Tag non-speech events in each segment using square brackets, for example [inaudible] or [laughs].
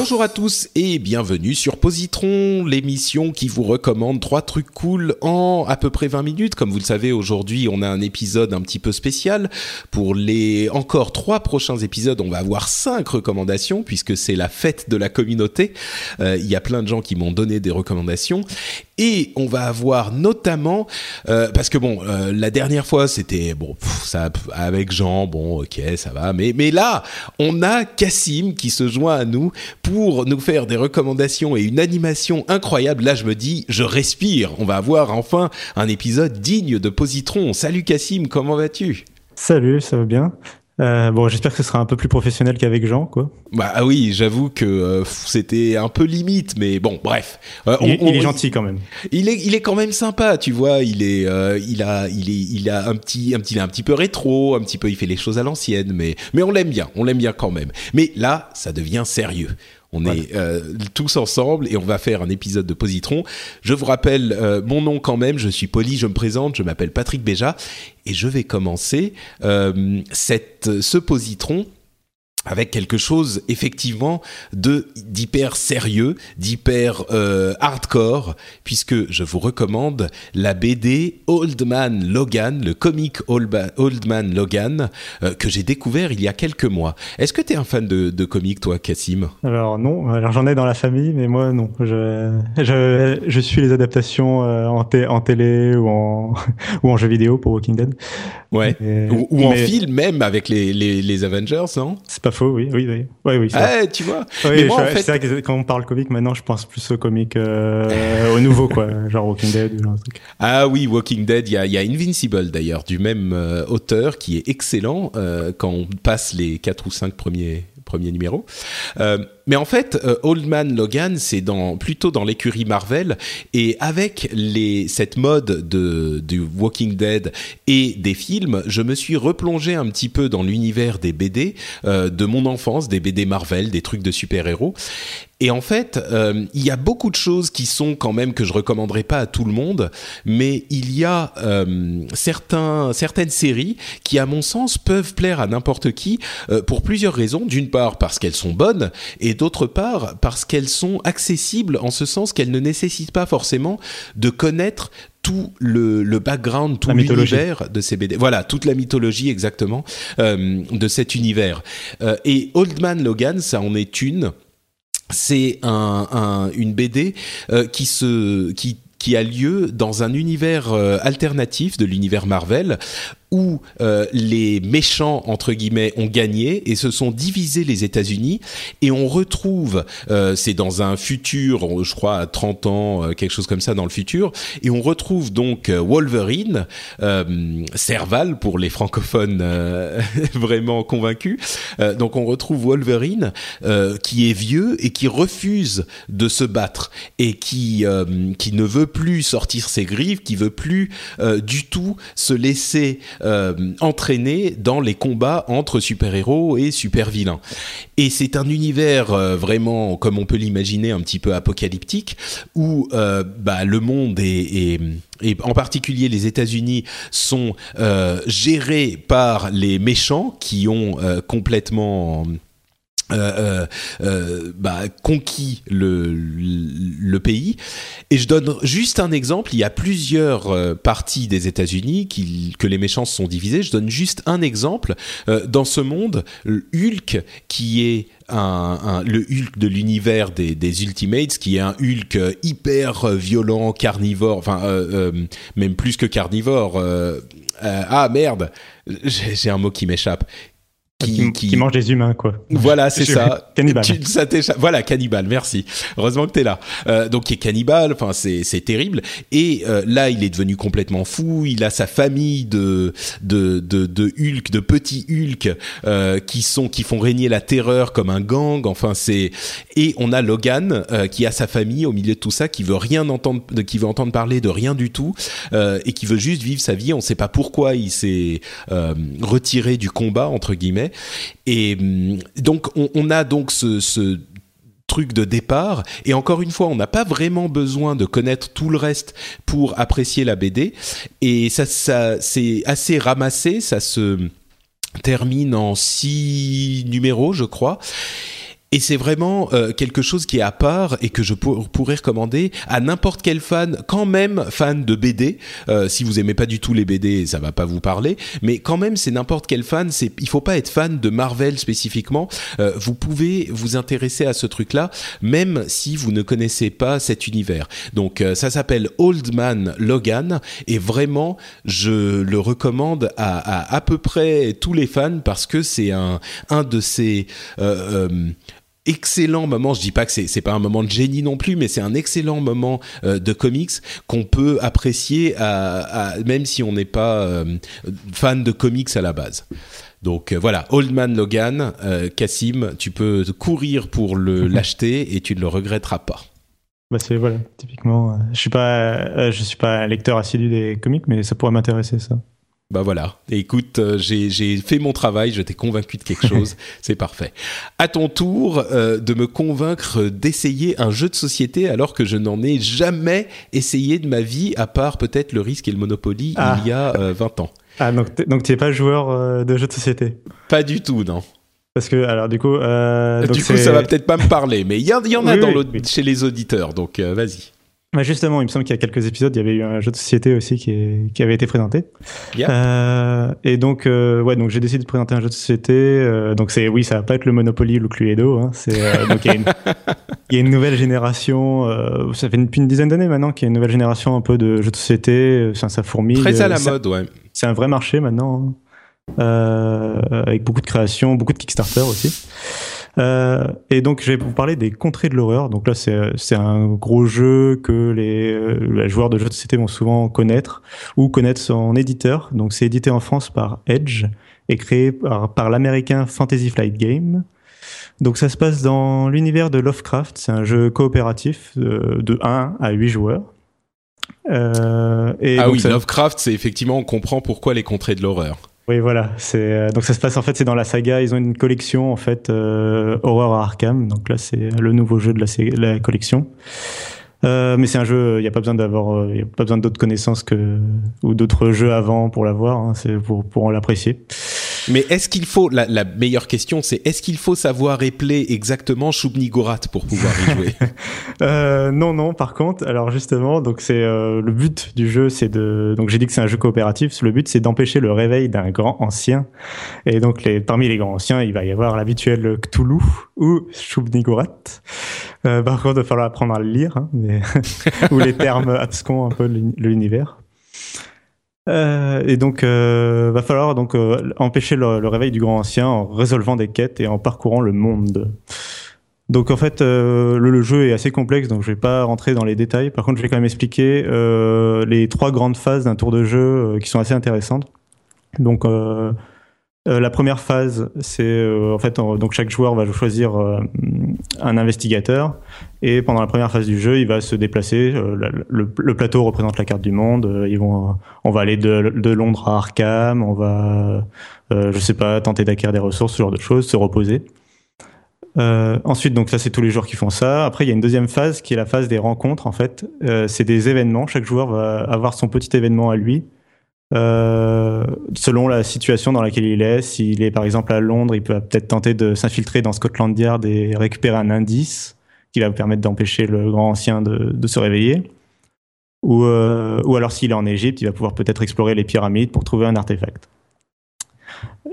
Bonjour à tous et bienvenue sur Positron, l'émission qui vous recommande trois trucs cool en à peu près 20 minutes. Comme vous le savez, aujourd'hui, on a un épisode un petit peu spécial. Pour les encore trois prochains épisodes, on va avoir cinq recommandations puisque c'est la fête de la communauté. Euh, Il y a plein de gens qui m'ont donné des recommandations et on va avoir notamment euh, parce que bon, euh, la dernière fois c'était bon, avec Jean, bon, ok, ça va, mais mais là, on a Cassim qui se joint à nous pour nous faire des recommandations et une animation incroyable. Là, je me dis, je respire. On va avoir enfin un épisode digne de Positron. Salut Cassim, comment vas-tu? Salut, ça va bien. Euh, bon, j'espère que ce sera un peu plus professionnel qu'avec Jean, quoi. Bah ah oui, j'avoue que euh, c'était un peu limite, mais bon, bref. Euh, Il, on- il est gentil quand même. Il est, il est quand même sympa, tu vois. Il est, euh, il a, il est, il a un petit, un petit, il un petit peu rétro, un petit peu, il fait les choses à l'ancienne, mais, mais on l'aime bien, on l'aime bien quand même. Mais là, ça devient sérieux. On est euh, tous ensemble et on va faire un épisode de Positron. Je vous rappelle euh, mon nom quand même. Je suis poli, je me présente. Je m'appelle Patrick Béja et je vais commencer euh, cette, ce Positron avec quelque chose effectivement de d'hyper sérieux, d'hyper euh, hardcore, puisque je vous recommande la BD Old Man Logan, le comic Old, Man Logan, euh, que j'ai découvert il y a quelques mois. Est-ce que tu es un fan de, de comics, toi, Cassim Alors non, alors j'en ai dans la famille, mais moi non. Je, je, je suis les adaptations euh, en, té- en télé ou en, [laughs] ou en jeu vidéo pour Walking Dead. Ouais. Et- Ou, ou en film même avec les, les, les Avengers, non? C'est pas faux, oui, oui, oui. Oui. Ah, tu vois Oui, Mais moi, je- en fait, c'est vrai que quand on parle comics, maintenant, je pense plus au comics, euh, au nouveau, quoi. [laughs] Genre Walking Dead genre truc. Ah oui, Walking Dead, il y a, y a Invincible d'ailleurs, du même euh, auteur qui est excellent euh, quand on passe les quatre ou cinq premiers premiers numéros. Euh, mais en fait, euh, Old Man Logan, c'est dans plutôt dans l'écurie Marvel et avec les cette mode de du Walking Dead et des films, je me suis replongé un petit peu dans l'univers des BD euh, de mon enfance, des BD Marvel, des trucs de super-héros. Et en fait, euh, il y a beaucoup de choses qui sont quand même que je recommanderais pas à tout le monde, mais il y a euh, certains, certaines séries qui, à mon sens, peuvent plaire à n'importe qui euh, pour plusieurs raisons. D'une part, parce qu'elles sont bonnes, et d'autre part, parce qu'elles sont accessibles en ce sens qu'elles ne nécessitent pas forcément de connaître tout le, le background, tout l'univers de ces BD. Voilà, toute la mythologie exactement euh, de cet univers. Euh, et Old Man Logan, ça en est une c'est un, un- une BD euh, qui a lieu dans un univers euh, alternatif de l'univers Marvel où euh, les méchants entre guillemets ont gagné et se sont divisés les États-Unis. Et on retrouve euh, c'est dans un futur je crois à 30 ans euh, quelque chose comme ça dans le futur. Et on retrouve donc euh, Wolverine euh, Serval pour les francophones euh, [laughs] vraiment convaincus. Donc on retrouve Wolverine qui est vieux et qui refuse de se battre et qui qui ne veut plus sortir ses griffes, qui veut plus du tout se laisser euh, entraîner dans les combats entre super-héros et super-vilains. Et c'est un univers euh, vraiment, comme on peut l'imaginer, un petit peu apocalyptique, où euh, bah, le monde est, et en particulier les États-Unis sont euh, gérés par les méchants qui ont complètement euh, euh, bah, conquis le, pays. Et je donne juste un exemple. Il y a plusieurs euh, parties des États-Unis qui, que les méchants sont divisés. Je donne juste un exemple. Euh, dans ce monde, Hulk, qui est un, le Hulk de l'univers des, des, Ultimates, qui est un Hulk hyper violent, carnivore, enfin même plus que carnivore. ah merde, j'ai un mot qui m'échappe qui, qui, mange des humains, quoi. Voilà, [laughs] c'est ça. [laughs] cannibale. ça voilà, cannibale. Merci. Heureusement que t'es là. Euh, donc, il est cannibale. Enfin, c'est c'est terrible. Et euh, là, il est devenu complètement fou. Il a sa famille de de de, de Hulk, de petits Hulk, euh, qui sont qui font régner la terreur comme un gang. Enfin, c'est et on a Logan euh, qui a sa famille au milieu de tout ça, qui veut rien entendre, qui veut entendre parler de rien du tout euh, et qui veut juste vivre sa vie. On sait pas pourquoi il s'est retiré du combat entre guillemets et hum, donc on, a donc ce, truc de départ. Et encore une fois, on n'a pas vraiment besoin de connaître tout le reste pour apprécier la BD. Et ça, ça c'est assez ramassé. Ça se termine en six numéros, je crois. Et c'est vraiment euh, quelque chose qui est à part et que je pourrais recommander à n'importe quel fan, quand même fan de BD. Euh, si vous aimez pas du tout les BD, ça va pas vous parler. Mais quand même, c'est n'importe quel fan. C'est, il faut pas être fan de Marvel spécifiquement. Euh, vous pouvez vous intéresser à ce truc-là, même si vous ne connaissez pas cet univers. Donc, euh, ça s'appelle Old Man Logan et vraiment, je le recommande à à, à peu près tous les fans parce que c'est un un de ces euh, euh excellent moment. Je dis pas que c'est c'est pas un moment de génie non plus, mais c'est un excellent moment euh, de comics qu'on peut apprécier à, même si on n'est pas euh, fan de comics à la base. Donc euh, voilà, Old Man Logan, Cassim, tu peux courir pour le [laughs] l'acheter et tu ne le regretteras pas. Bah c'est voilà, typiquement. je suis pas, je suis pas un lecteur assidu des comics, mais ça pourrait m'intéresser ça. Bah voilà. écoute, euh, j'ai fait mon travail, je t'ai convaincu de quelque chose, [laughs] c'est parfait. À ton tour euh, de me convaincre d'essayer un jeu de société alors que je n'en ai jamais essayé de ma vie, à part peut-être le risque et le Monopoly il y a 20 euh, ans. Ah donc donc tu n'es pas joueur de jeu de société? Pas du tout, non. Parce que alors du coup, donc du coup ça va peut-être pas me parler, mais il y, y, en a dans chez les auditeurs, donc vas-y. Bah justement, il me semble qu'il y a quelques épisodes, il y avait eu un jeu de société aussi qui, qui avait été présenté. Euh, et donc, euh, ouais, donc j'ai décidé de présenter un jeu de société. Euh, donc c'est, oui, ça va pas être le Monopoly ou le Cluedo. Hein, c'est euh, donc il y, [laughs] y, a une nouvelle génération. Euh, ça fait depuis une dizaine d'années maintenant qu'il y a une nouvelle génération un peu de jeux de société. Ça, ça fourmille. Très à la mode, ouais. C'est un vrai marché maintenant, hein. avec beaucoup de créations, beaucoup de Kickstarter aussi. Euh, et donc, je vais vous parler des contrées de l'horreur. Donc là, c'est un gros jeu que les, euh, les, joueurs de jeux de société vont souvent connaître ou connaître son éditeur. Donc, c'est édité en France par Edge et créé par, par l'américain Fantasy Flight Game. Donc ça se passe dans l'univers de Lovecraft. C'est un jeu coopératif de, de 1 à 8 joueurs. Euh, et ah oui, Lovecraft, c'est effectivement, on comprend pourquoi les contrées de l'horreur. Oui, voilà. C'est euh, donc ça se passe en fait, c'est dans la saga. Ils ont une collection en fait, euh, Horror Arkham. Donc là, c'est le nouveau jeu de la, collection. Euh, mais c'est un jeu, il n'y a pas besoin d'avoir, il a pas besoin d'autres connaissances que ou d'autres jeux avant pour l'avoir. Hein, c'est pour pour l'apprécier. Mais est-ce qu'il faut la, la, meilleure question, c'est est-ce qu'il faut savoir épeler exactement Shubnigorat pour pouvoir y jouer? [laughs] Euh, Non, non. Par contre, alors justement, donc c'est euh, le but du jeu, c'est de donc j'ai dit que c'est un jeu coopératif. Le but, c'est d'empêcher le réveil d'un grand ancien. Et donc les parmi les grands anciens, il va y avoir l'habituel Cthulhu ou Shubnigorat. Euh, par contre, il va falloir apprendre à le lire, hein, mais [laughs] ou les termes abscons un peu l'univers. Euh, et donc, euh, va falloir donc euh, empêcher le, réveil du grand ancien en résolvant des quêtes et en parcourant le monde. Donc en fait, euh, le, le, jeu est assez complexe, donc je vais pas rentrer dans les détails. Par contre, je vais quand même expliquer euh, les trois grandes phases d'un tour de jeu qui sont assez intéressantes. Donc euh, la première phase, c'est euh, en fait donc chaque joueur va choisir euh, un investigateur et pendant la première phase du jeu, il va se déplacer. Le, plateau représente la carte du monde. on va aller de, de, Londres à Arkham. On va, je sais pas, tenter d'acquérir des ressources, ce genre de choses, se reposer. ensuite, donc ça, c'est tous les joueurs qui font ça. Après, il y a une deuxième phase qui est la phase des rencontres. En fait, c'est des événements. Chaque joueur va avoir son petit événement à lui Euh, selon la situation dans laquelle il est, s'il est par exemple à Londres, il peut peut-être tenter de s'infiltrer dans Scotland Yard et récupérer un indice qui va permettre d'empêcher le grand ancien de, se réveiller. Ou, euh, ou alors s'il est en Égypte, il va pouvoir peut-être explorer les pyramides pour trouver un artefact.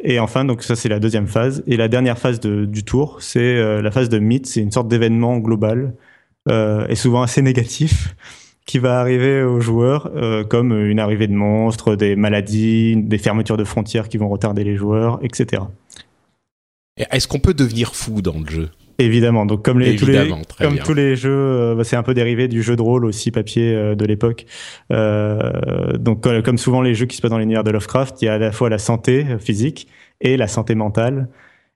Et enfin, donc ça c'est la deuxième phase. Et la dernière phase du tour, c'est euh, la phase de mythe. C'est une sorte d'événement global euh, et souvent assez négatif qui va arriver aux joueurs, euh, comme une arrivée de monstres, des maladies, des fermetures de frontières qui vont retarder les joueurs, etc. Est-ce qu'on peut devenir fou dans le jeu? Évidemment, donc comme les tous les comme tous les jeux, euh, bah, c'est un peu dérivé du jeu de rôle aussi papier euh, de l'époque. Euh, donc comme souvent les jeux qui se passent dans l'univers de Lovecraft, il y a à la fois la santé physique et la santé mentale.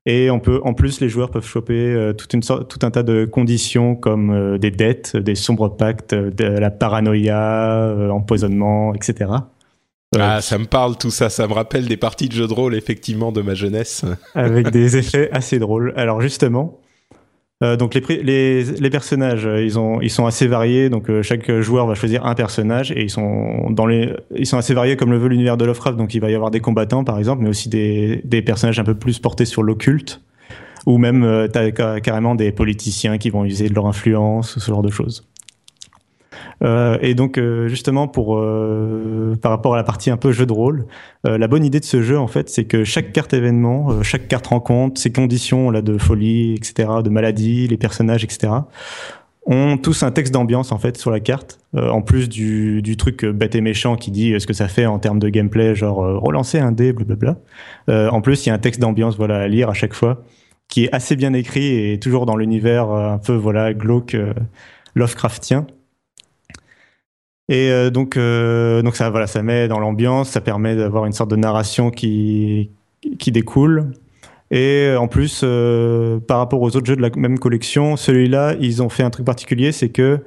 Et on peut, en plus, les joueurs peuvent choper toute une sorte, tout un tas de conditions comme des dettes, des sombres pactes, de la paranoïa, empoisonnement, etc. Ah, ça me parle tout ça, ça me rappelle des parties de jeux de rôle effectivement de ma jeunesse. Avec [laughs] des effets assez drôles. Alors justement, euh, donc les, les, les, personnages, euh, ils, ont, ils sont assez variés. Donc euh, chaque joueur va choisir un personnage et ils sont dans les, ils sont assez variés comme le veut l'univers de Lovecraft. Donc il va y avoir des combattants par exemple, mais aussi des, des personnages un peu plus portés sur l'occulte, ou même euh, as carrément des politiciens qui vont user de leur influence, ce genre de choses. Euh, et donc euh, justement pour euh, par rapport à la partie un peu jeu de rôle, la bonne idée de ce jeu en fait, c'est que chaque carte événement, chaque carte rencontre, ses conditions là de folie, etc., de maladie, les personnages, etc ont tous un texte d'ambiance en fait sur la carte, en plus du, du, truc bête et méchant qui dit ce que ça fait en termes de gameplay, genre relancer un dé, blablabla. Euh, en plus, il y a un texte d'ambiance voilà à lire à chaque fois, qui est assez bien écrit et toujours dans l'univers un peu voilà glauque Lovecraftien. Et euh, donc, euh, donc ça, voilà, ça met dans l'ambiance, ça permet d'avoir une sorte de narration qui, qui découle. Et euh, en plus, par rapport aux autres jeux de la même collection, celui-là, ils ont fait un truc particulier, c'est que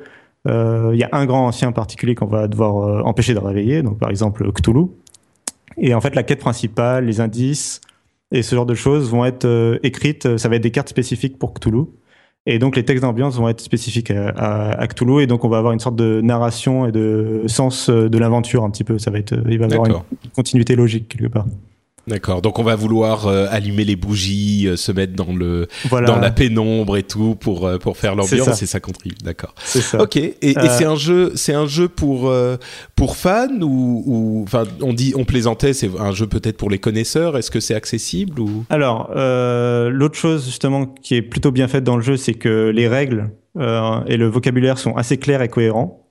il y a un grand ancien particulier qu'on va devoir empêcher de réveiller, donc par exemple Cthulhu. Et en fait, la quête principale, les indices et ce genre de choses vont être écrites. Ça va être des cartes spécifiques pour Cthulhu. Et donc les textes d'ambiance vont être spécifiques à, à, Cthulhu et donc on va avoir une sorte de narration et de sens de l'aventure un petit peu. Ça va être, il va y avoir une continuité logique quelque part. D'accord. Donc on va vouloir euh, allumer les bougies, euh, se mettre dans le dans la pénombre et tout pour euh, pour faire l'ambiance et ça contribue. D'accord. C'est ça. Ok. Et, et c'est un jeu, c'est un jeu pour pour fans ou enfin on dit on plaisantait, c'est un jeu peut-être pour les connaisseurs. Est-ce que c'est accessible ou? Alors l'autre chose justement qui est plutôt bien faite dans le jeu, c'est que les règles et le vocabulaire sont assez clairs et cohérents.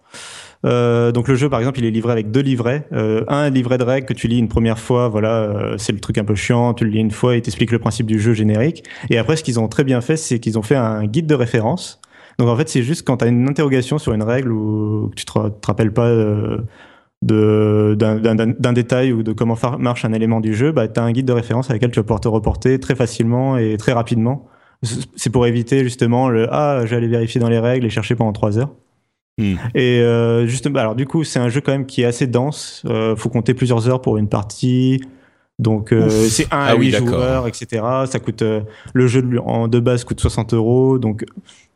Euh, donc le jeu, par exemple, il est livré avec deux livrets. Euh, un livret de règles que tu lis une première fois, voilà, euh, c'est le truc un peu chiant, tu le lis une fois, il t'explique le principe du jeu générique. Et après, ce qu'ils ont très bien fait, c'est qu'ils ont fait un guide de référence. Donc en fait, c'est juste quand tu as une interrogation sur une règle ou que tu te, te rappelles pas de d'un détail ou de comment marche un élément du jeu, bah, tu as un guide de référence avec lequel tu vas pouvoir te reporter très facilement et très rapidement. C'est pour éviter justement le ah j'allais vérifier dans les règles et chercher pendant trois heures. Hmm. Et euh, justement, alors du coup, c'est un jeu quand même qui est assez dense. Euh, faut compter plusieurs heures pour une partie. Donc euh, c'est un à 8 ah joueurs, etc. Ça coûte euh, le jeu de, en de base coûte 60 euros. Donc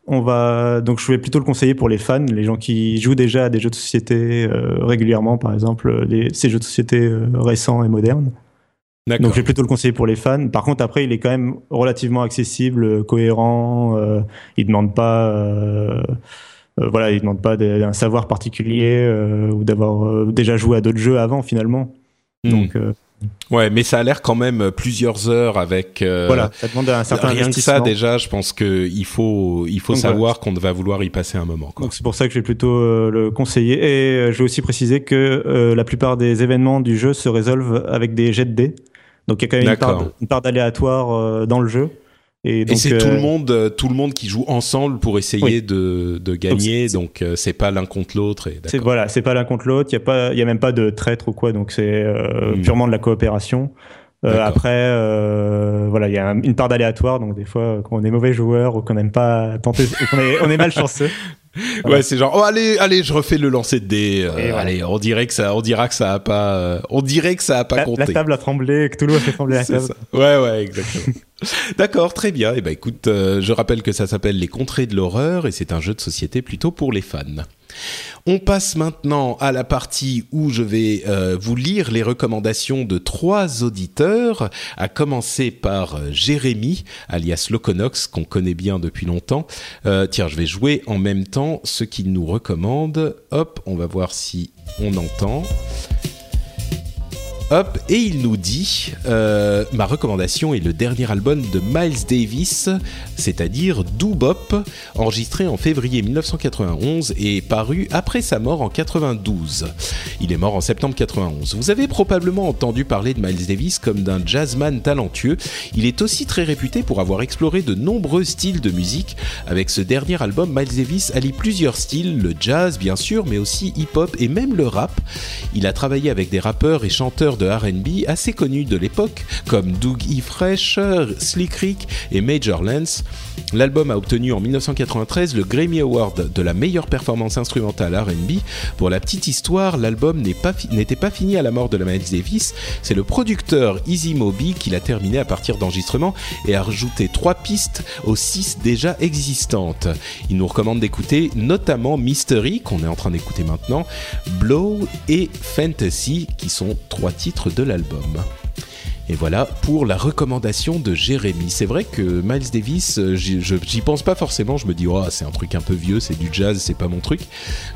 on va donc je vais plutôt le conseiller pour les fans, les gens qui jouent déjà à des jeux de société euh, régulièrement, par exemple les, ces jeux de société récents et modernes. Donc je vais plutôt le conseiller pour les fans. Par contre après il est quand même relativement accessible, cohérent. il demande pas euh, voilà, ils demandent pas d'un savoir particulier euh, ou d'avoir euh, déjà joué à d'autres jeux avant finalement. Hmm. Donc Ouais, mais ça a l'air quand même plusieurs heures avec. voilà, ça demande un certain rien que ça déjà. Je pense que il faut il faut savoir qu'on va vouloir y passer un moment. Donc c'est pour ça que je vais plutôt le conseiller. Et je vais aussi préciser que la plupart des événements du jeu se résolvent avec des jets de dés. Donc il y a quand même une part, une part d'aléatoire dans le jeu. Et, c'est tout le euh, monde, euh, tout le monde qui joue ensemble pour essayer de, de, gagner. Donc euh, c'est pas l'un contre l'autre. C'est voilà, c'est pas l'un contre l'autre. Il y a pas, il y a même pas de traître ou quoi. Donc c'est hmm. purement de la coopération. Après, voilà, il y a une part d'aléatoire. Donc des fois, quand on est mauvais joueur ou qu'on n'aime pas tenter, [laughs] on est, on est mal chanceux. Ouais, c'est genre oh allez allez je refais le lancer de dés. Allez, on dirait que ça on dira que ça a pas on dirait que ça a pas compté. La table a tremblé, que tout le monde a fait trembler la table. Ouais ouais exactement. [laughs] D'accord, très bien. Et eh ben écoute, euh, je rappelle que ça s'appelle Les Contrées de l'horreur et c'est un jeu de société plutôt pour les fans. On passe maintenant à la partie où je vais euh, vous lire les recommandations de trois auditeurs, à commencer par euh, Jérémy, alias Loconox, qu'on connaît bien depuis longtemps. Euh, tiens, je vais jouer en même temps ce qu'il nous recommande. Hop, on va voir si on entend. Hop, et il nous dit euh, ma recommandation est le dernier album de Miles Davis, c'est-à-dire Doobop, enregistré en février 1991 et paru après sa mort en 92. Il est mort en septembre 91. Vous avez probablement entendu parler de Miles Davis comme d'un jazzman talentueux. Il est aussi très réputé pour avoir exploré de nombreux styles de musique. Avec ce dernier album, Miles Davis allie plusieurs styles, le jazz bien sûr, mais aussi hip-hop et même le rap. Il a travaillé avec des rappeurs et chanteurs de RB assez connus de l'époque, comme Doug E. Fresh, Slick Rick et Major Lance. L'album a obtenu en 1993 le Grammy Award de la meilleure performance instrumentale RB. Pour la petite histoire, l'album n'était pas, fini à la mort de la Miles Davis. C'est le producteur Easy Moby qui l'a terminé à partir d'enregistrement et a rajouté trois pistes aux six déjà existantes. Il nous recommande d'écouter notamment Mystery, qu'on est en train d'écouter maintenant, Blow et Fantasy, qui sont trois titres de l'album. Et voilà pour la recommandation de Jérémy. C'est vrai que Miles Davis, euh, j'y pense pas forcément. Je me dis, oh, c'est un truc un peu vieux, c'est du jazz, c'est pas mon truc.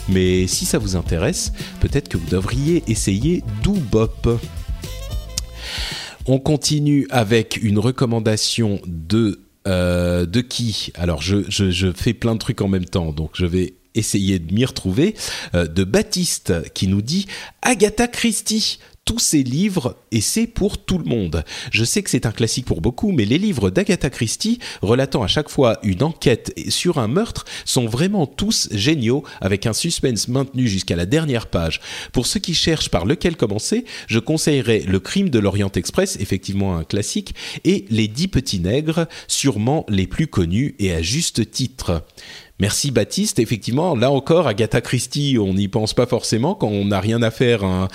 Mais si ça vous intéresse, peut-être que vous devriez essayer Doobop. On continue avec une recommandation de euh, de qui? Alors je, je, fais plein de trucs en même temps, donc je vais essayer de m'y retrouver. Euh, de Baptiste qui nous dit Agatha Christie tous ces livres et c'est pour tout le monde. Je sais que c'est un classique pour beaucoup, mais les livres d'Agatha Christie, relatant à chaque fois une enquête sur un meurtre, sont vraiment tous géniaux, avec un suspense maintenu jusqu'à la dernière page. Pour ceux qui cherchent par lequel commencer, je conseillerais Le Crime de l'Orient Express, effectivement un classique, et Les Dix Petits Nègres, sûrement les plus connus et à juste titre. Merci Baptiste. Effectivement, là encore, Agatha Christie, on n'y pense pas forcément quand on n'a rien à faire un,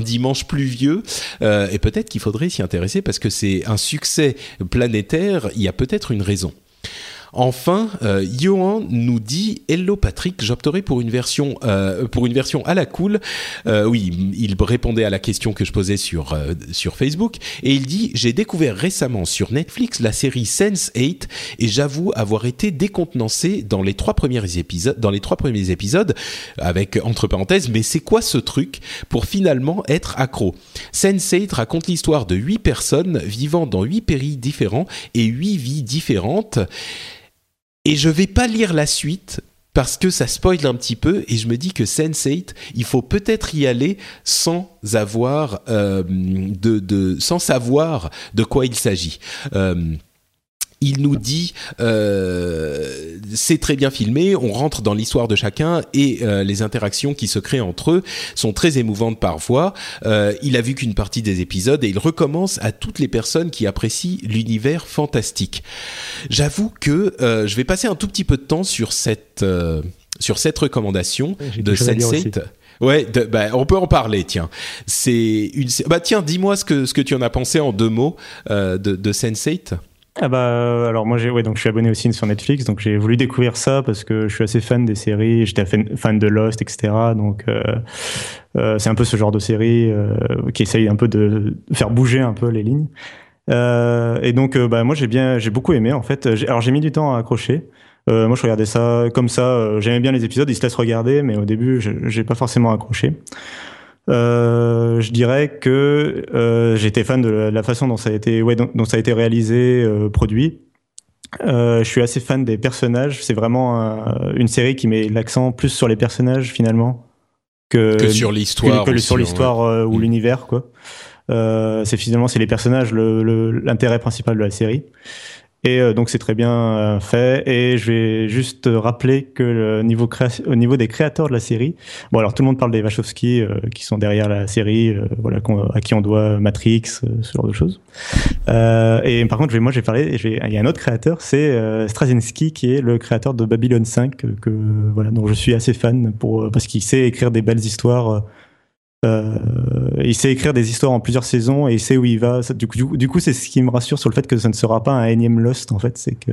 dimanche pluvieux. Euh, et peut-être qu'il faudrait s'y intéresser parce que c'est un succès planétaire. Il y a peut-être une raison. Enfin, euh, Johan nous dit Hello Patrick, j'opterai pour une version euh, pour une version à la cool. Euh, oui, il répondait à la question que je posais sur euh, sur Facebook et il dit j'ai découvert récemment sur Netflix la série Sense 8 et j'avoue avoir été décontenancé dans les trois premiers épisodes dans les trois premiers épisodes avec entre parenthèses mais c'est quoi ce truc pour finalement être accro? Sense 8 raconte l'histoire de huit personnes vivant dans huit pays différents et huit vies différentes. Et je vais pas lire la suite parce que ça spoil un petit peu et je me dis que Sense8, il faut peut-être y aller sans avoir euh, de, sans savoir de quoi il s'agit. Euh, il nous dit euh, c'est très bien filmé, on rentre dans l'histoire de chacun et euh, les interactions qui se créent entre eux sont très émouvantes parfois. Euh, il a vu qu'une partie des épisodes et il recommence à toutes les personnes qui apprécient l'univers fantastique. J'avoue que euh, je vais passer un tout petit peu de temps sur cette euh, sur cette recommandation de Sense8. Ouais, bah, on peut en parler. Tiens, c'est une. Bah tiens, dis-moi ce que ce que tu en as pensé en deux mots euh, de, de Sense8. Ah bah euh, alors moi j'ai ouais donc je suis abonné aussi sur Netflix donc j'ai voulu découvrir ça parce que je suis assez fan des séries j'étais fan de Lost etc donc euh, euh, c'est un peu ce genre de série qui essaye un peu de faire bouger un peu les lignes. Et donc bah moi j'ai bien j'ai beaucoup aimé en fait. Alors j'ai mis du temps à accrocher. Moi je regardais ça comme ça j'aimais bien les épisodes ils se laissent regarder mais au début j'ai pas forcément accroché je dirais que euh, j'étais fan de la, façon dont ça a été, ouais, dont, ça a été réalisé, euh, produit. Euh, je suis assez fan des personnages. C'est vraiment une série qui met l'accent plus sur les personnages finalement que, que sur l'histoire, que, sur l'histoire euh, ou mm. l'univers quoi. c'est finalement c'est les personnages l'intérêt le, principal de la série. Et euh, donc c'est très bien euh, fait. Et je vais juste rappeler que le niveau au niveau des créateurs de la série, bon alors tout le monde parle des Wachowski euh, qui sont derrière la série, voilà à qui on doit Matrix, ce genre de choses. et par contre, moi j'ai parlé, il y a un autre créateur, c'est Straczynski qui est le créateur de Babylon 5 que voilà dont je suis assez fan pour parce qu'il sait écrire des belles histoires Euh, il sait écrire des histoires en plusieurs saisons et il sait où il va. Du coup, du, coup, c'est ce qui me rassure sur le fait que ça ne sera pas un énième Lost. En fait, c'est que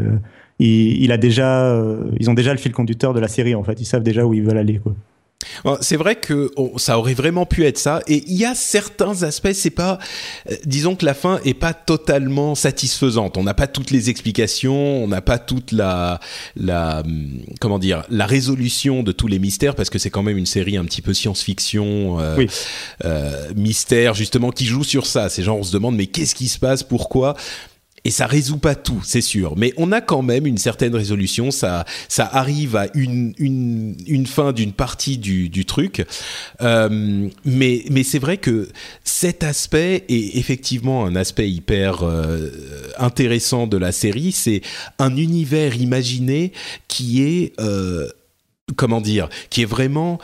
il, a déjà, euh, ils ont déjà le fil conducteur de la série. En fait, ils savent déjà où ils veulent aller. Quoi. C'est vrai que ça aurait vraiment pu être ça. Et il y a certains aspects, c'est pas, euh, disons que la fin est pas totalement satisfaisante. On n'a pas toutes les explications, on n'a pas toute la, la, hum, comment dire, la résolution de tous les mystères parce que c'est quand même une série un petit peu science-fiction, euh, euh, mystère justement qui joue sur ça. Ces gens on se demande mais qu'est-ce qui se passe, pourquoi? Et ça résout pas tout, c'est sûr, mais on a quand même une certaine résolution. Ça, ça arrive à une une, une fin d'une partie du, du truc, euh, mais mais c'est vrai que cet aspect est effectivement un aspect hyper euh, intéressant de la série. C'est un univers imaginé qui est euh, comment dire, qui est vraiment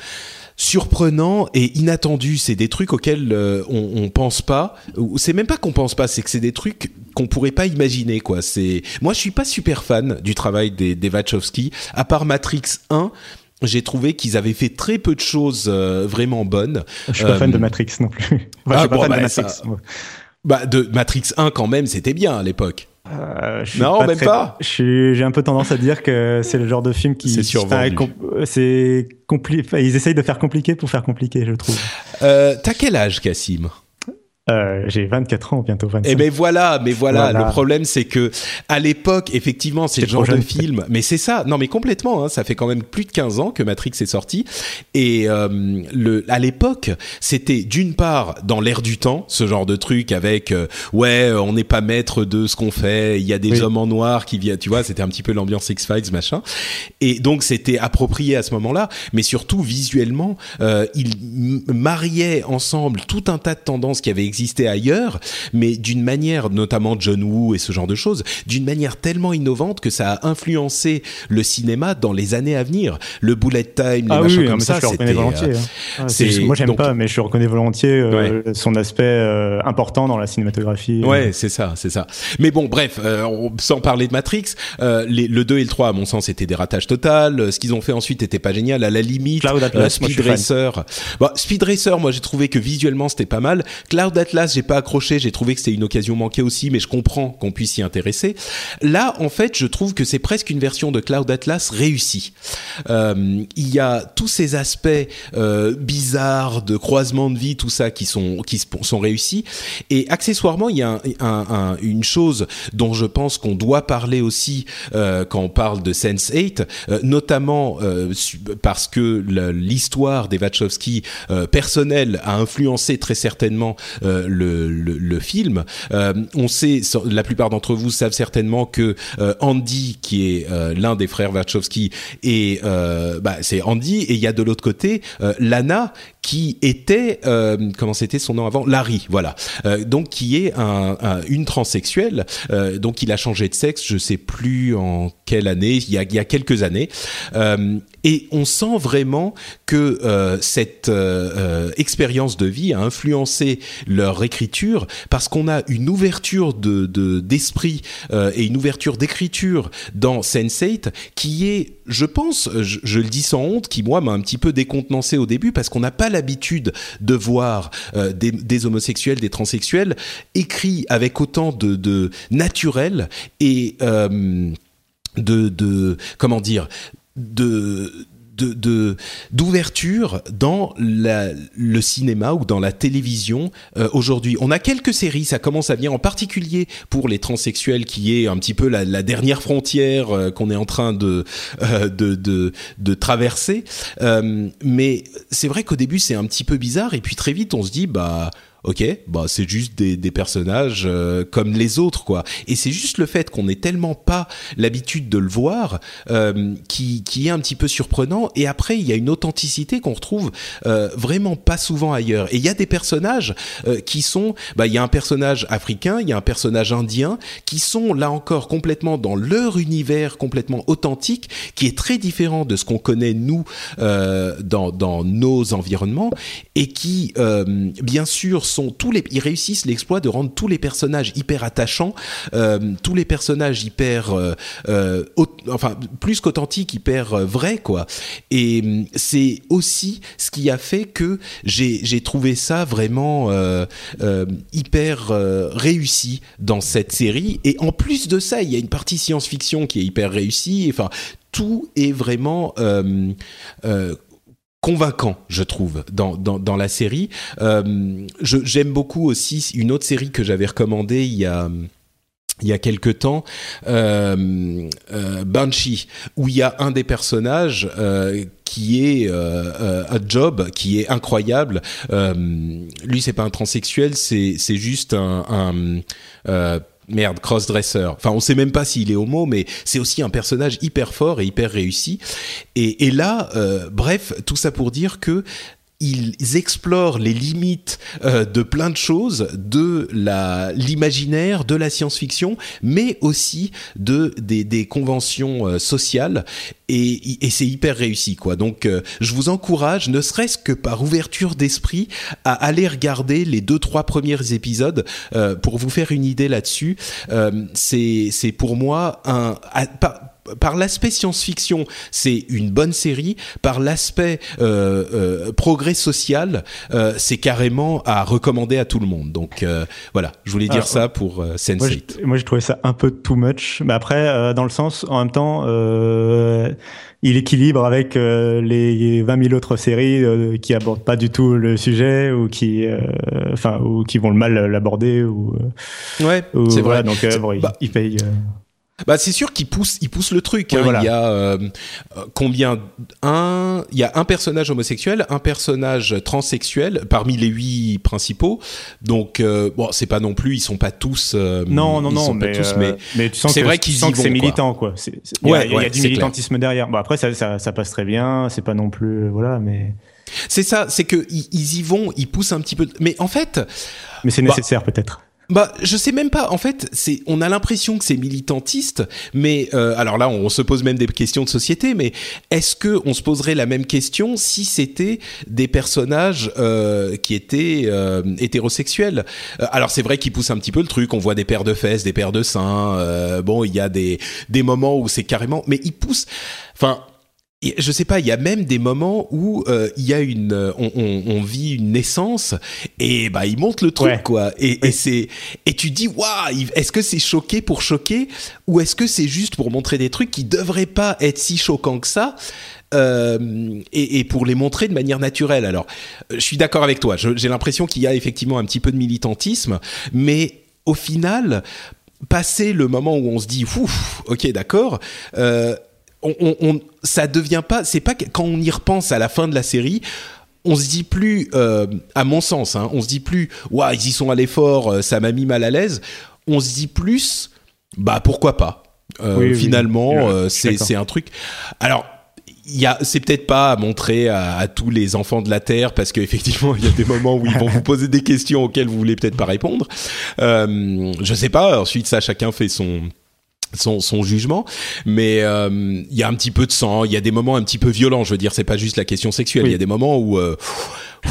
surprenant et inattendu. C'est des trucs auxquels euh, on, on, pense pas. C'est même pas qu'on pense pas, c'est que c'est des trucs qu'on pourrait pas imaginer. Quoi. C'est moi, je suis pas super fan du travail des, des Wachowski. À part Matrix 1 j'ai trouvé qu'ils avaient fait très peu de choses euh, vraiment bonnes. Je suis pas fan de euh, Matrix non plus. [laughs] Enfin, ah, pas fan bah, de Matrix. Bah, de Matrix 1 quand même, c'était bien à l'époque. Euh, non, pas même très... pas. J'ai un peu tendance à dire que c'est le genre de film qui. C'est survendu. C'est. Ils essayent de faire compliqué pour faire compliqué, je trouve. Euh, T'as quel âge, Cassim? Euh, j'ai 24 ans, bientôt 25. Eh ben voilà, mais voilà, le problème c'est que à l'époque, effectivement, c'est le genre de film, mais c'est ça, non mais complètement, hein, ça fait quand même plus de 15 ans que Matrix est sorti, et euh, le, à l'époque, c'était d'une part dans l'air du temps, ce genre de truc avec, euh, ouais, on n'est pas maître de ce qu'on fait, il y a des hommes en noir qui viennent, tu vois, c'était un petit peu l'ambiance X-Files, machin, et donc c'était approprié à ce moment-là, mais surtout visuellement, euh, il mariait ensemble tout un tas de tendances qui avaient existait ailleurs, mais d'une manière, notamment John Woo et ce genre de choses, d'une manière tellement innovante que ça a influencé le cinéma dans les années à venir. Le bullet time, les ah machins oui, comme ça, c'était. Volontiers, hein. Euh, ah, moi, j'aime pas, mais je reconnais volontiers euh, son aspect euh, important dans la cinématographie. Ouais, c'est ça, c'est ça. Mais bon, bref, sans parler de Matrix, les, le 2 et le 3, à mon sens, c'était des ratages total. Ce qu'ils ont fait ensuite était pas génial. À la limite, Cloud Atlas, Speed Racer. Bon, Speed Racer, moi, j'ai trouvé que visuellement, c'était pas mal. Cloud Atlas, j'ai pas accroché, j'ai trouvé que c'était une occasion manquée aussi, mais je comprends qu'on puisse s'y intéresser. Là, en fait, je trouve que c'est presque une version de Cloud Atlas réussie. Euh, il y a tous ces aspects euh, bizarres de croisement de vie, tout ça qui sont qui sont réussis. Et accessoirement, il y a un, un, une chose dont je pense qu'on doit parler aussi euh, quand on parle de Sense8, euh, notamment parce que l'histoire des Wachowski personnelle a influencé très certainement le le, film. Euh, on sait, la plupart d'entre vous savent certainement que euh, Andy, qui est euh, l'un des frères Wachowski, et bah, c'est Andy, et il y a de l'autre côté Lana, qui était comment c'était son nom avant Larry voilà. Donc qui est un, un, une transsexuelle. Donc il a changé de sexe je sais plus en quelle année il y a, il y a quelques années. Et on sent vraiment que euh, cette euh, expérience de vie a influencé leur écriture parce qu'on a une ouverture de d'esprit euh, et une ouverture d'écriture dans Sense8 qui est, je pense, je, je, le dis sans honte, qui moi m'a un petit peu décontenancé au début parce qu'on n'a pas l'habitude de voir euh, des, homosexuels, des transsexuels écrits avec autant de, naturel et euh, de comment dire de de d'ouverture dans la, le cinéma ou dans la télévision euh, aujourd'hui. On a quelques séries, ça commence à venir, en particulier pour les transsexuels, qui est un petit peu la, la dernière frontière euh, qu'on est en train de euh, de, de, de, traverser. Euh, mais c'est vrai qu'au début c'est un petit peu bizarre et puis très vite on se dit bah ok, bah c'est juste des, des personnages euh, comme les autres quoi. Et c'est juste le fait qu'on ait tellement pas l'habitude de le voir euh, qui, qui est un petit peu surprenant. Et après il y a une authenticité qu'on retrouve euh, vraiment pas souvent ailleurs. Et il y a des personnages euh, qui sont, bah il y a un personnage africain, il y a un personnage indien qui sont là encore complètement dans leur univers complètement authentique, qui est très différent de ce qu'on connaît nous euh, dans dans nos environnements et qui bien sûr sont tous les, ils réussissent l'exploit de rendre tous les personnages hyper attachants, tous les personnages hyper, enfin plus qu'authentiques, hyper vrais quoi. Et hum, c'est aussi ce qui a fait que j'ai trouvé ça vraiment hyper réussi dans cette série. Et en plus de ça, il y a une partie science-fiction qui est hyper réussie. Enfin, tout est vraiment euh, euh, convaincant, je trouve, dans, dans, la série. Euh, j'aime beaucoup aussi une autre série que j'avais recommandée il y a il y a quelque temps, euh, Banshee, où il y a un des personnages qui est un job qui est incroyable. lui, c'est pas un transsexuel, c'est juste un merde, crossdresser. Enfin, on sait même pas s'il est homo, mais c'est aussi un personnage hyper fort et hyper réussi. Et, là, euh, bref, tout ça pour dire que ils explorent les limites euh, de plein de choses, de l'imaginaire, de la science-fiction, mais aussi de des, conventions euh, sociales et, c'est hyper réussi quoi. Donc euh, je vous encourage, ne serait-ce que par ouverture d'esprit, à aller regarder les deux trois premiers épisodes pour vous faire une idée là-dessus. c'est pour moi un par l'aspect science-fiction, c'est une bonne série. Par l'aspect euh, euh, progrès social, euh, c'est carrément à recommander à tout le monde. Donc voilà, je voulais dire ça pour Sense8. Moi, j'ai trouvé ça un peu too much. Mais après, dans le sens, en même temps, il équilibre avec les 20 000 autres séries qui abordent pas du tout le sujet ou qui, enfin, ou qui vont le mal l'aborder ou. ouais, c'est vrai. Donc bon, bah, il, paye. Bah c'est sûr qu'il pousse, il pousse le truc. Hein. Il y a euh, combien un, il y a un personnage homosexuel, un personnage transsexuel parmi les huit principaux. Donc euh, bon, c'est pas non plus, ils sont pas tous. Euh, non non non, mais, tous, mais, mais tu sens c'est vrai qu'ils que c'est militant quoi. il y a, du militantisme derrière. Bon après ça, ça, ça passe très bien, c'est pas non plus voilà, mais. C'est ça, c'est que ils, y vont, ils poussent un petit peu. Mais en fait. Mais c'est bah nécessaire peut-être. Bah, je sais même pas. En fait, c'est, on a l'impression que c'est militantiste, mais euh, alors là, on, se pose même des questions de société. Mais est-ce que on se poserait la même question si c'était des personnages euh, qui étaient euh, hétérosexuels? Alors c'est vrai qu'ils poussent un petit peu le truc. On voit des paires de fesses, des paires de seins. bon, il y a des des moments où c'est carrément, mais ils poussent. Enfin, je sais pas, il y a même des moments où euh, il y a une, euh, on, on, on, vit une naissance et bah il monte le truc quoi. Et, et c'est et tu dis waouh, est-ce que c'est choqué pour choquer ou est-ce que c'est juste pour montrer des trucs qui devraient pas être si choquants que ça euh, et, et, pour les montrer de manière naturelle? Alors, je suis d'accord avec toi. J'ai l'impression qu'il y a effectivement un petit peu de militantisme, mais au final, passer le moment où on se dit ouf, ok, d'accord. Euh, on, on, ça devient pas, c'est pas quand on y repense à la fin de la série, on se dit plus, euh, à mon sens, hein, on se dit plus, waouh, ils y sont allés fort, euh, ça m'a mis mal à l'aise. On se dit plus, bah pourquoi pas. Euh, finalement, c'est un truc. Alors, c'est peut-être pas à montrer à, tous les enfants de la terre parce qu'effectivement il y a des moments où ils vont vous poser des questions auxquelles vous voulez peut-être pas répondre. Je sais pas. Ensuite, ça, chacun fait son son, son jugement, mais euh, il y a un petit peu de sang, il y a des moments un petit peu violents. Je veux dire, c'est pas juste la question sexuelle. Il y a des moments où euh,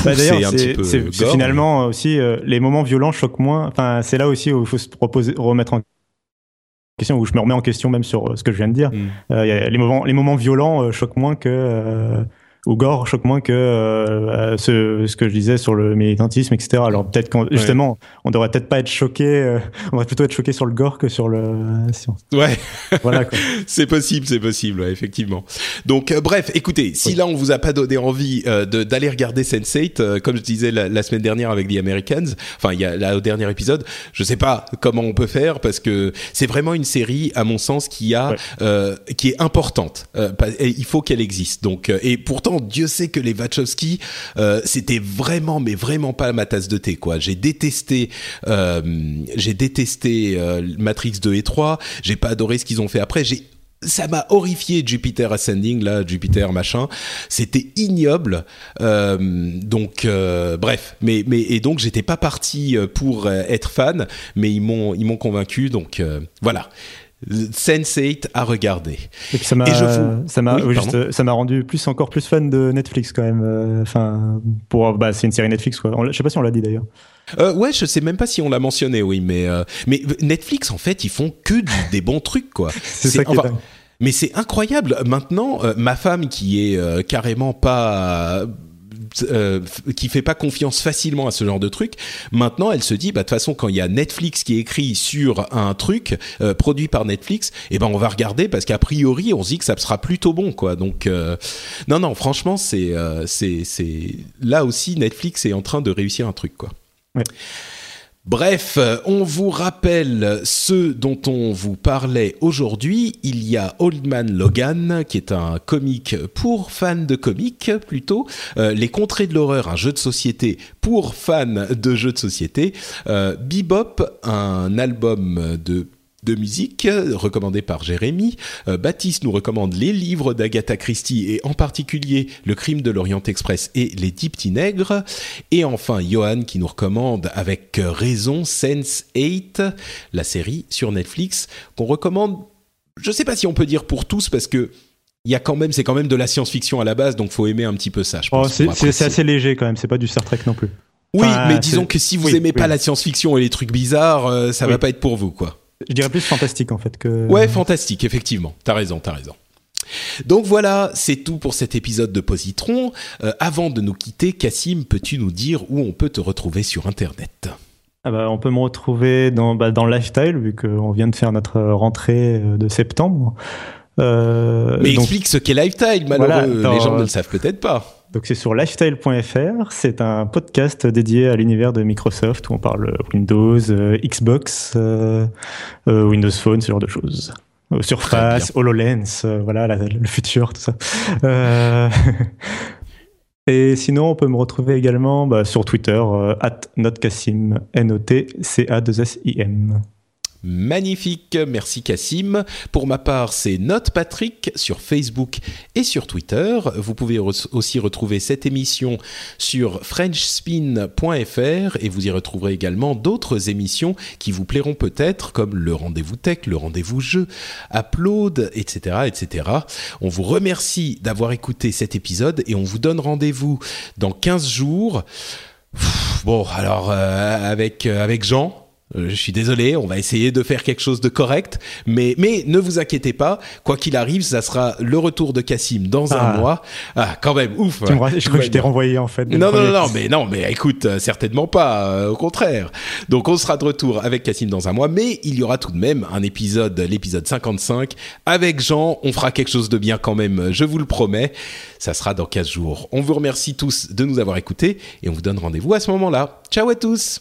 bah c'est un petit peu. C'est finalement aussi euh, les moments violents choquent moins. Enfin, c'est là aussi où il faut se proposer, remettre en question, où je me remets en question même sur ce que je viens de dire. Mm. les moments, les moments violents choquent moins que ou gore choque moins que euh, ce, ce, que je disais sur le militantisme, etc. Alors peut-être qu'on justement, on devrait peut-être pas être choqué, euh, on devrait plutôt être choqué sur le gore que sur le euh, science. Ouais, voilà. [laughs] c'est possible, c'est possible, effectivement. Donc bref, écoutez, si là on vous a pas donné envie d'aller regarder Sense8, comme je disais la, semaine dernière avec The Americans, enfin il y a là au dernier épisode, je sais pas comment on peut faire parce que c'est vraiment une série, à mon sens, qui a qui est importante. il faut qu'elle existe. Donc et pourtant Dieu sait que les Wachowski, euh, c'était vraiment, mais vraiment pas ma tasse de thé, quoi. J'ai détesté, euh, j'ai détesté euh, Matrix 2 et 3. J'ai pas adoré ce qu'ils ont fait après. J'ai ça m'a horrifié Jupiter Ascending là Jupiter machin c'était ignoble donc bref mais mais et donc j'étais pas parti pour être fan mais ils m'ont ils m'ont convaincu donc voilà Sense8 à regarder. Et puis ça m'a, ça m'a, ça m'a rendu plus encore plus fan de Netflix quand même. Euh, enfin, pour, bah, c'est une série Netflix quoi. je sais pas si on l'a dit d'ailleurs. Euh, ouais, je sais même pas si on l'a mentionné, oui, mais euh, mais Netflix en fait, ils font que des bons trucs quoi. [laughs] c'est ça qui est mais c'est incroyable. Maintenant, ma femme qui est carrément pas euh, qui fait pas confiance facilement à ce genre de truc. Maintenant, elle se dit, bah de toute façon, quand il y a Netflix qui écrit sur un truc euh, produit par Netflix, et eh ben on va regarder parce qu'a priori, on se dit que ça sera plutôt bon, quoi. Donc euh, non, non, franchement, c'est c'est c'est là aussi Netflix est en train de réussir un truc, quoi. Ouais. Bref, on vous rappelle ce dont on vous parlait aujourd'hui. Il y a Old Man Logan, qui est un comique pour fans de comics plutôt. Euh, Les Contrées de l'horreur, un jeu de société pour fans de jeux de société. Euh, Bebop, un album de de musique recommandé par Jérémy. Euh, Baptiste nous recommande les livres d'Agatha Christie et en particulier Le crime de l'Orient Express et Les dix petits nègres. Et enfin Johan qui nous recommande avec raison Sense 8, la série sur Netflix qu'on recommande. Je ne sais pas si on peut dire pour tous parce que il y a quand même, c'est quand même de la science-fiction à la base, donc faut aimer un petit peu ça. Oh, c'est assez léger quand même, c'est pas du Star Trek non plus. Oui, mais disons que si vous aimez pas la science-fiction et les trucs bizarres, euh, ça va pas être pour vous, quoi. Je dirais plus fantastique en fait que. Ouais, fantastique, effectivement. T'as raison, t'as raison. Donc voilà, c'est tout pour cet épisode de Positron. Euh, avant de nous quitter, Cassim, peux-tu nous dire où on peut te retrouver sur Internet? Ah bah, On peut me retrouver dans, bah, dans Lifestyle, vu qu'on vient de faire notre rentrée euh, de septembre. Euh, Mais explique ce qu'est Lifestyle, malheureux. Les gens ne le savent peut-être pas. Donc c'est sur lifestyle.fr, c'est un podcast dédié à l'univers de Microsoft où on parle Windows, euh, Xbox, euh, euh, Windows Phone, ce genre de choses. Surface, HoloLens, voilà le futur, tout ça. [laughs] Et sinon, on peut me retrouver également bah, sur Twitter, at notcassim, N-O-T-C-A-2-S-I-M. Magnifique, merci Cassim. Pour ma part, c'est Note Patrick sur Facebook et sur Twitter. Vous pouvez aussi retrouver cette émission sur frenchspin.fr et vous y retrouverez également d'autres émissions qui vous plairont peut-être, comme le rendez-vous tech, le rendez-vous jeu, Upload, etc., etc. On vous remercie d'avoir écouté cet épisode et on vous donne rendez-vous dans 15 jours. Bon, alors euh, avec euh, avec Jean, je suis désolé, on va essayer de faire quelque chose de correct, mais mais ne vous inquiétez pas, quoi qu'il arrive, ça sera le retour de Cassim dans un ah. mois. Ah, quand même, ouf. je crois que je t'ai renvoyé en fait. Non, non, non, mais non, mais écoute, euh, certainement pas, euh, au contraire. Donc on sera de retour avec Cassim dans un mois, mais il y aura tout de même un épisode, l'épisode 55, avec Jean. On fera quelque chose de bien quand même, je vous le promets. Ça sera dans 15 jours. On vous remercie tous de nous avoir écoutés et on vous donne rendez-vous à ce moment-là. Ciao à tous.